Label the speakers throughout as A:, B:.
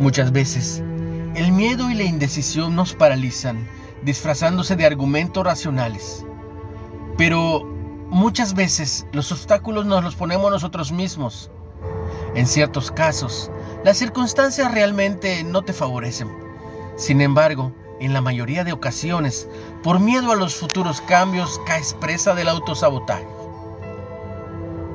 A: Muchas veces, el miedo y la indecisión nos paralizan, disfrazándose de argumentos racionales. Pero muchas veces los obstáculos nos los ponemos nosotros mismos. En ciertos casos, las circunstancias realmente no te favorecen. Sin embargo, en la mayoría de ocasiones, por miedo a los futuros cambios, caes presa del autosabotaje.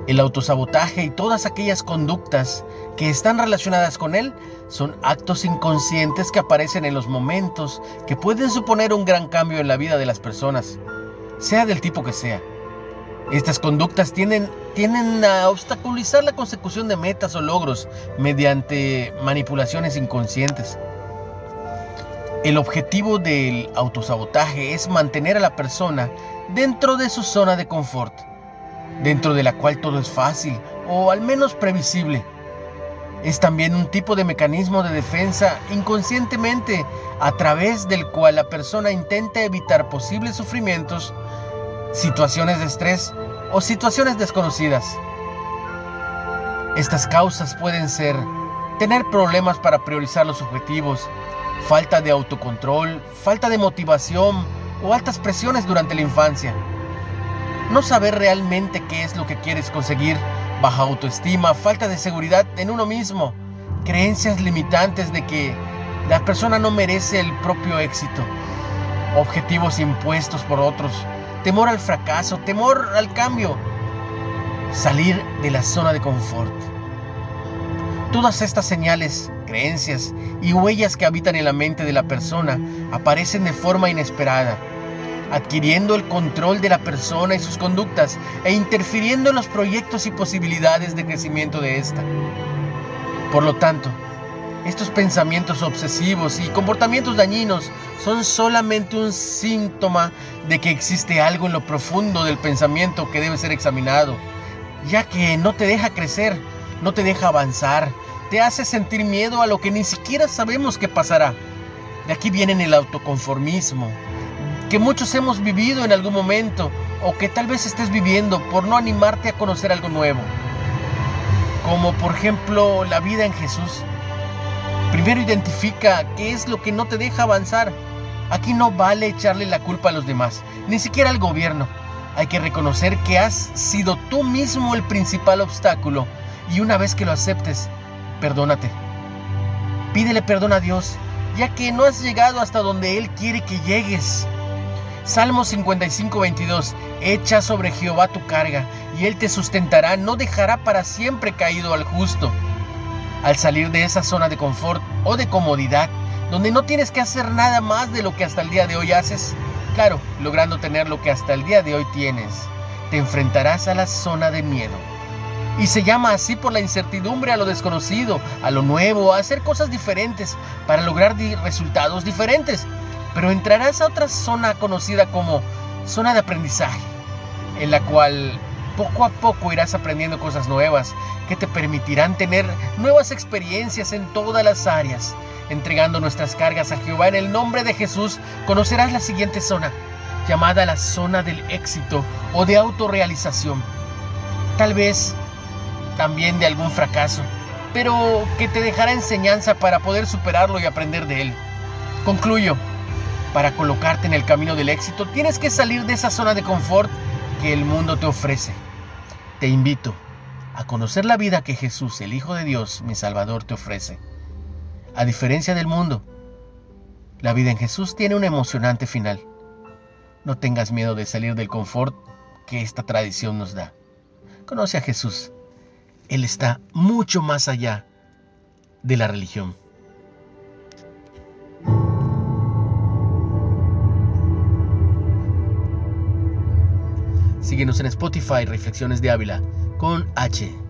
A: El autosabotaje y todas aquellas conductas que están relacionadas con él son actos inconscientes que aparecen en los momentos que pueden suponer un gran cambio en la vida de las personas, sea del tipo que sea. Estas conductas tienden, tienden a obstaculizar la consecución de metas o logros mediante manipulaciones inconscientes. El objetivo del autosabotaje es mantener a la persona dentro de su zona de confort dentro de la cual todo es fácil o al menos previsible. Es también un tipo de mecanismo de defensa inconscientemente a través del cual la persona intenta evitar posibles sufrimientos, situaciones de estrés o situaciones desconocidas. Estas causas pueden ser tener problemas para priorizar los objetivos, falta de autocontrol, falta de motivación o altas presiones durante la infancia no saber realmente qué es lo que quieres conseguir, baja autoestima, falta de seguridad en uno mismo, creencias limitantes de que la persona no merece el propio éxito, objetivos impuestos por otros, temor al fracaso, temor al cambio, salir de la zona de confort. Todas estas señales, creencias y huellas que habitan en la mente de la persona aparecen de forma inesperada adquiriendo el control de la persona y sus conductas e interfiriendo en los proyectos y posibilidades de crecimiento de ésta. Por lo tanto, estos pensamientos obsesivos y comportamientos dañinos son solamente un síntoma de que existe algo en lo profundo del pensamiento que debe ser examinado, ya que no te deja crecer, no te deja avanzar, te hace sentir miedo a lo que ni siquiera sabemos que pasará. De aquí vienen el autoconformismo, que muchos hemos vivido en algún momento o que tal vez estés viviendo por no animarte a conocer algo nuevo. Como por ejemplo la vida en Jesús. Primero identifica qué es lo que no te deja avanzar. Aquí no vale echarle la culpa a los demás, ni siquiera al gobierno. Hay que reconocer que has sido tú mismo el principal obstáculo y una vez que lo aceptes, perdónate. Pídele perdón a Dios, ya que no has llegado hasta donde Él quiere que llegues. Salmo 55, 22. Echa sobre Jehová tu carga, y Él te sustentará, no dejará para siempre caído al justo. Al salir de esa zona de confort o de comodidad, donde no tienes que hacer nada más de lo que hasta el día de hoy haces, claro, logrando tener lo que hasta el día de hoy tienes, te enfrentarás a la zona de miedo. Y se llama así por la incertidumbre a lo desconocido, a lo nuevo, a hacer cosas diferentes para lograr resultados diferentes pero entrarás a otra zona conocida como zona de aprendizaje, en la cual poco a poco irás aprendiendo cosas nuevas que te permitirán tener nuevas experiencias en todas las áreas. Entregando nuestras cargas a Jehová en el nombre de Jesús, conocerás la siguiente zona, llamada la zona del éxito o de autorrealización. Tal vez también de algún fracaso, pero que te dejará enseñanza para poder superarlo y aprender de él. Concluyo. Para colocarte en el camino del éxito tienes que salir de esa zona de confort que el mundo te ofrece. Te invito a conocer la vida que Jesús, el Hijo de Dios, mi Salvador, te ofrece. A diferencia del mundo, la vida en Jesús tiene un emocionante final. No tengas miedo de salir del confort que esta tradición nos da. Conoce a Jesús. Él está mucho más allá de la religión. Síguenos en Spotify, Reflexiones de Ávila, con H.